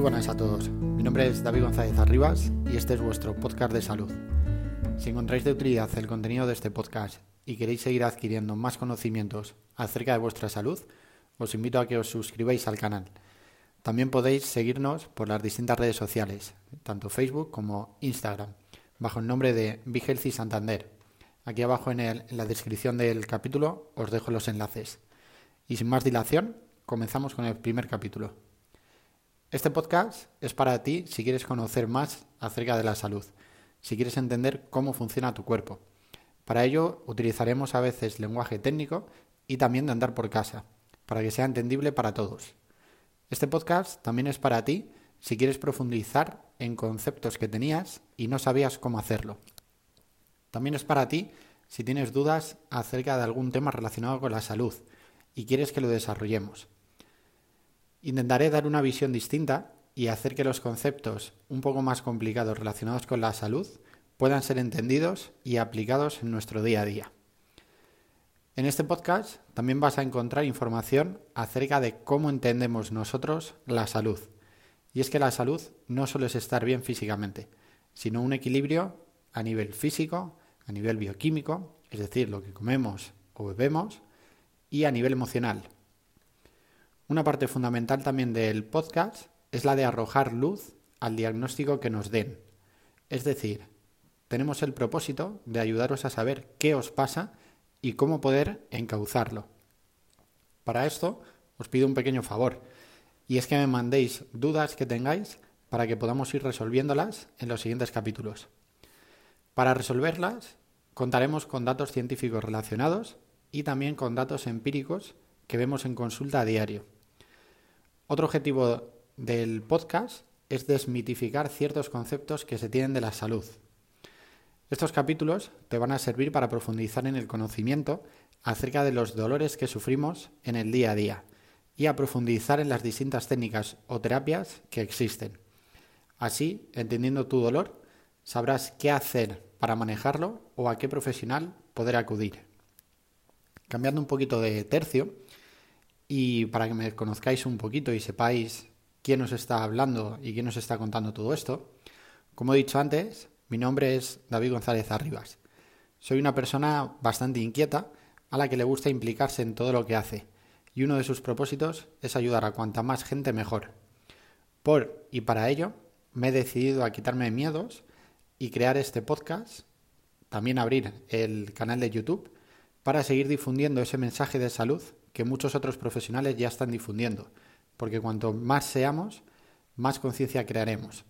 Muy buenas a todos. Mi nombre es David González Arribas y este es vuestro podcast de salud. Si encontráis de utilidad el contenido de este podcast y queréis seguir adquiriendo más conocimientos acerca de vuestra salud, os invito a que os suscribáis al canal. También podéis seguirnos por las distintas redes sociales, tanto Facebook como Instagram, bajo el nombre de Vigelci Santander. Aquí abajo en, en la descripción del capítulo os dejo los enlaces. Y sin más dilación, comenzamos con el primer capítulo. Este podcast es para ti si quieres conocer más acerca de la salud, si quieres entender cómo funciona tu cuerpo. Para ello utilizaremos a veces lenguaje técnico y también de andar por casa, para que sea entendible para todos. Este podcast también es para ti si quieres profundizar en conceptos que tenías y no sabías cómo hacerlo. También es para ti si tienes dudas acerca de algún tema relacionado con la salud y quieres que lo desarrollemos. Intentaré dar una visión distinta y hacer que los conceptos un poco más complicados relacionados con la salud puedan ser entendidos y aplicados en nuestro día a día. En este podcast también vas a encontrar información acerca de cómo entendemos nosotros la salud. Y es que la salud no solo es estar bien físicamente, sino un equilibrio a nivel físico, a nivel bioquímico, es decir, lo que comemos o bebemos, y a nivel emocional, una parte fundamental también del podcast es la de arrojar luz al diagnóstico que nos den. Es decir, tenemos el propósito de ayudaros a saber qué os pasa y cómo poder encauzarlo. Para esto os pido un pequeño favor, y es que me mandéis dudas que tengáis para que podamos ir resolviéndolas en los siguientes capítulos. Para resolverlas, contaremos con datos científicos relacionados y también con datos empíricos que vemos en consulta a diario. Otro objetivo del podcast es desmitificar ciertos conceptos que se tienen de la salud. Estos capítulos te van a servir para profundizar en el conocimiento acerca de los dolores que sufrimos en el día a día y a profundizar en las distintas técnicas o terapias que existen. Así, entendiendo tu dolor, sabrás qué hacer para manejarlo o a qué profesional poder acudir. Cambiando un poquito de tercio, y para que me conozcáis un poquito y sepáis quién os está hablando y quién os está contando todo esto, como he dicho antes, mi nombre es David González Arribas. Soy una persona bastante inquieta a la que le gusta implicarse en todo lo que hace, y uno de sus propósitos es ayudar a cuanta más gente mejor. Por y para ello, me he decidido a quitarme miedos y crear este podcast, también abrir el canal de YouTube, para seguir difundiendo ese mensaje de salud que muchos otros profesionales ya están difundiendo, porque cuanto más seamos, más conciencia crearemos.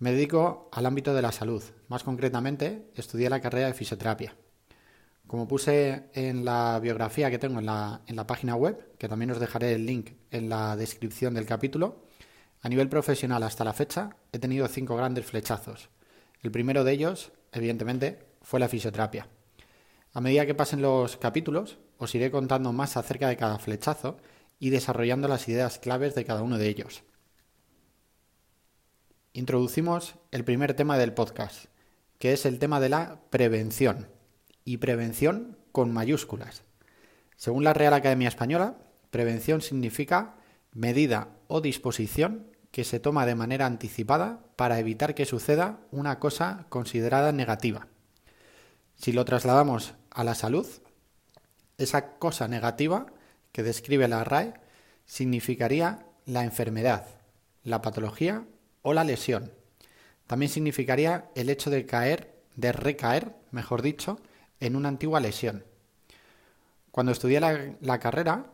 Me dedico al ámbito de la salud, más concretamente estudié la carrera de fisioterapia. Como puse en la biografía que tengo en la, en la página web, que también os dejaré el link en la descripción del capítulo, a nivel profesional hasta la fecha he tenido cinco grandes flechazos. El primero de ellos, evidentemente, fue la fisioterapia. A medida que pasen los capítulos, os iré contando más acerca de cada flechazo y desarrollando las ideas claves de cada uno de ellos. Introducimos el primer tema del podcast, que es el tema de la prevención, y prevención con mayúsculas. Según la Real Academia Española, prevención significa medida o disposición que se toma de manera anticipada para evitar que suceda una cosa considerada negativa. Si lo trasladamos a la salud, esa cosa negativa que describe la RAE significaría la enfermedad, la patología o la lesión. También significaría el hecho de caer, de recaer, mejor dicho, en una antigua lesión. Cuando estudié la, la carrera,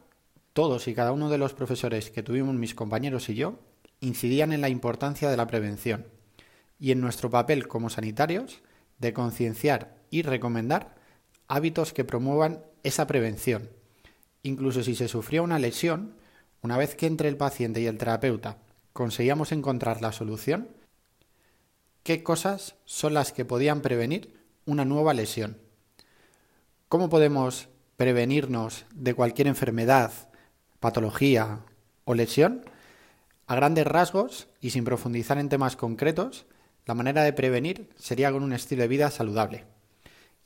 todos y cada uno de los profesores que tuvimos mis compañeros y yo incidían en la importancia de la prevención y en nuestro papel como sanitarios de concienciar y recomendar hábitos que promuevan esa prevención. Incluso si se sufría una lesión, una vez que entre el paciente y el terapeuta conseguíamos encontrar la solución, ¿qué cosas son las que podían prevenir una nueva lesión? ¿Cómo podemos prevenirnos de cualquier enfermedad, patología o lesión? A grandes rasgos y sin profundizar en temas concretos, la manera de prevenir sería con un estilo de vida saludable.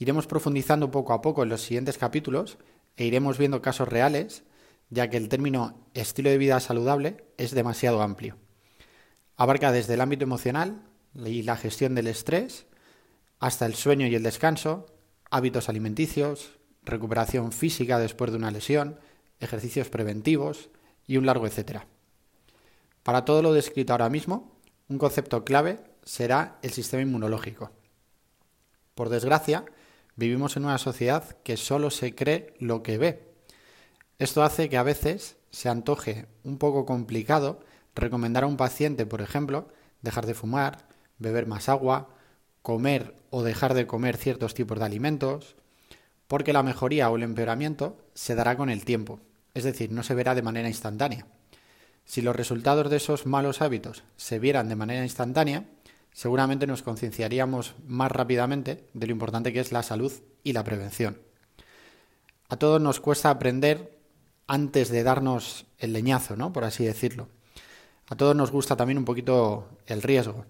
Iremos profundizando poco a poco en los siguientes capítulos e iremos viendo casos reales, ya que el término estilo de vida saludable es demasiado amplio. Abarca desde el ámbito emocional y la gestión del estrés hasta el sueño y el descanso, hábitos alimenticios, recuperación física después de una lesión, ejercicios preventivos y un largo etcétera. Para todo lo descrito ahora mismo, un concepto clave será el sistema inmunológico. Por desgracia, vivimos en una sociedad que solo se cree lo que ve. Esto hace que a veces se antoje un poco complicado recomendar a un paciente, por ejemplo, dejar de fumar, beber más agua, comer o dejar de comer ciertos tipos de alimentos, porque la mejoría o el empeoramiento se dará con el tiempo, es decir, no se verá de manera instantánea. Si los resultados de esos malos hábitos se vieran de manera instantánea, seguramente nos concienciaríamos más rápidamente de lo importante que es la salud y la prevención. A todos nos cuesta aprender antes de darnos el leñazo, ¿no? Por así decirlo. A todos nos gusta también un poquito el riesgo.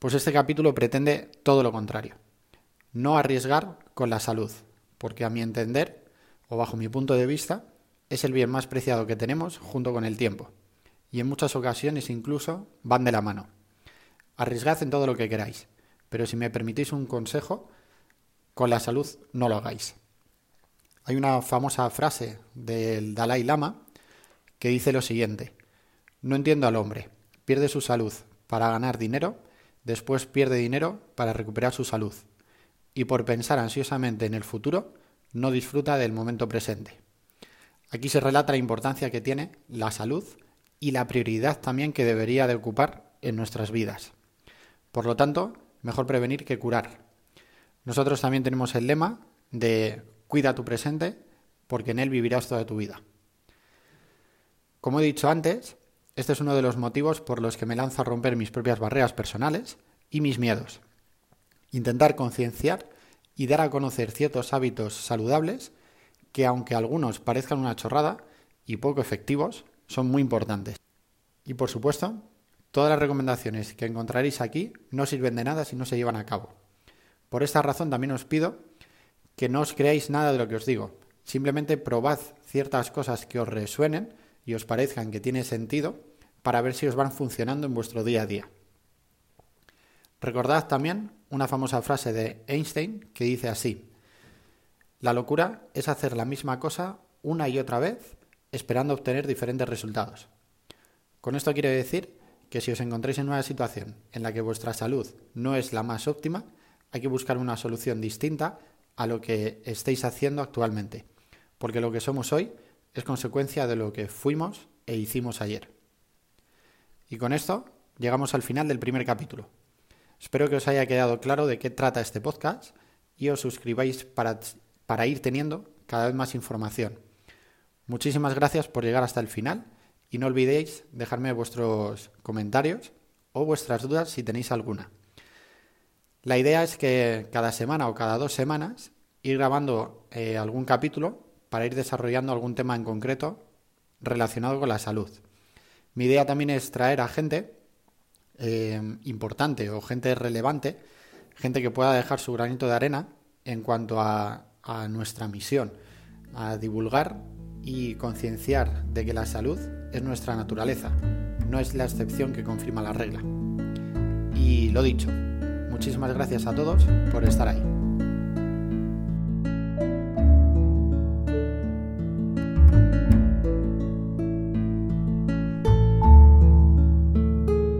Pues este capítulo pretende todo lo contrario. No arriesgar con la salud, porque a mi entender, o bajo mi punto de vista, es el bien más preciado que tenemos junto con el tiempo. Y en muchas ocasiones incluso van de la mano. Arriesgad en todo lo que queráis, pero si me permitís un consejo, con la salud no lo hagáis. Hay una famosa frase del Dalai Lama que dice lo siguiente, no entiendo al hombre, pierde su salud para ganar dinero, después pierde dinero para recuperar su salud, y por pensar ansiosamente en el futuro, no disfruta del momento presente. Aquí se relata la importancia que tiene la salud y la prioridad también que debería de ocupar en nuestras vidas. Por lo tanto, mejor prevenir que curar. Nosotros también tenemos el lema de cuida tu presente porque en él vivirás toda tu vida. Como he dicho antes, este es uno de los motivos por los que me lanzo a romper mis propias barreras personales y mis miedos. Intentar concienciar y dar a conocer ciertos hábitos saludables que aunque algunos parezcan una chorrada y poco efectivos, son muy importantes. Y por supuesto, Todas las recomendaciones que encontraréis aquí no sirven de nada si no se llevan a cabo. Por esta razón también os pido que no os creáis nada de lo que os digo. Simplemente probad ciertas cosas que os resuenen y os parezcan que tiene sentido para ver si os van funcionando en vuestro día a día. Recordad también una famosa frase de Einstein que dice así, la locura es hacer la misma cosa una y otra vez esperando obtener diferentes resultados. Con esto quiero decir que si os encontráis en una situación en la que vuestra salud no es la más óptima, hay que buscar una solución distinta a lo que estáis haciendo actualmente, porque lo que somos hoy es consecuencia de lo que fuimos e hicimos ayer. Y con esto llegamos al final del primer capítulo. Espero que os haya quedado claro de qué trata este podcast y os suscribáis para, para ir teniendo cada vez más información. Muchísimas gracias por llegar hasta el final y no olvidéis dejarme vuestros comentarios o vuestras dudas si tenéis alguna. La idea es que cada semana o cada dos semanas ir grabando eh, algún capítulo para ir desarrollando algún tema en concreto relacionado con la salud. Mi idea también es traer a gente eh, importante o gente relevante, gente que pueda dejar su granito de arena en cuanto a nuestra misión, a divulgar y concienciar de que la salud es nuestra naturaleza, no es la excepción que confirma la regla. Y lo dicho, muchísimas gracias a todos por estar ahí.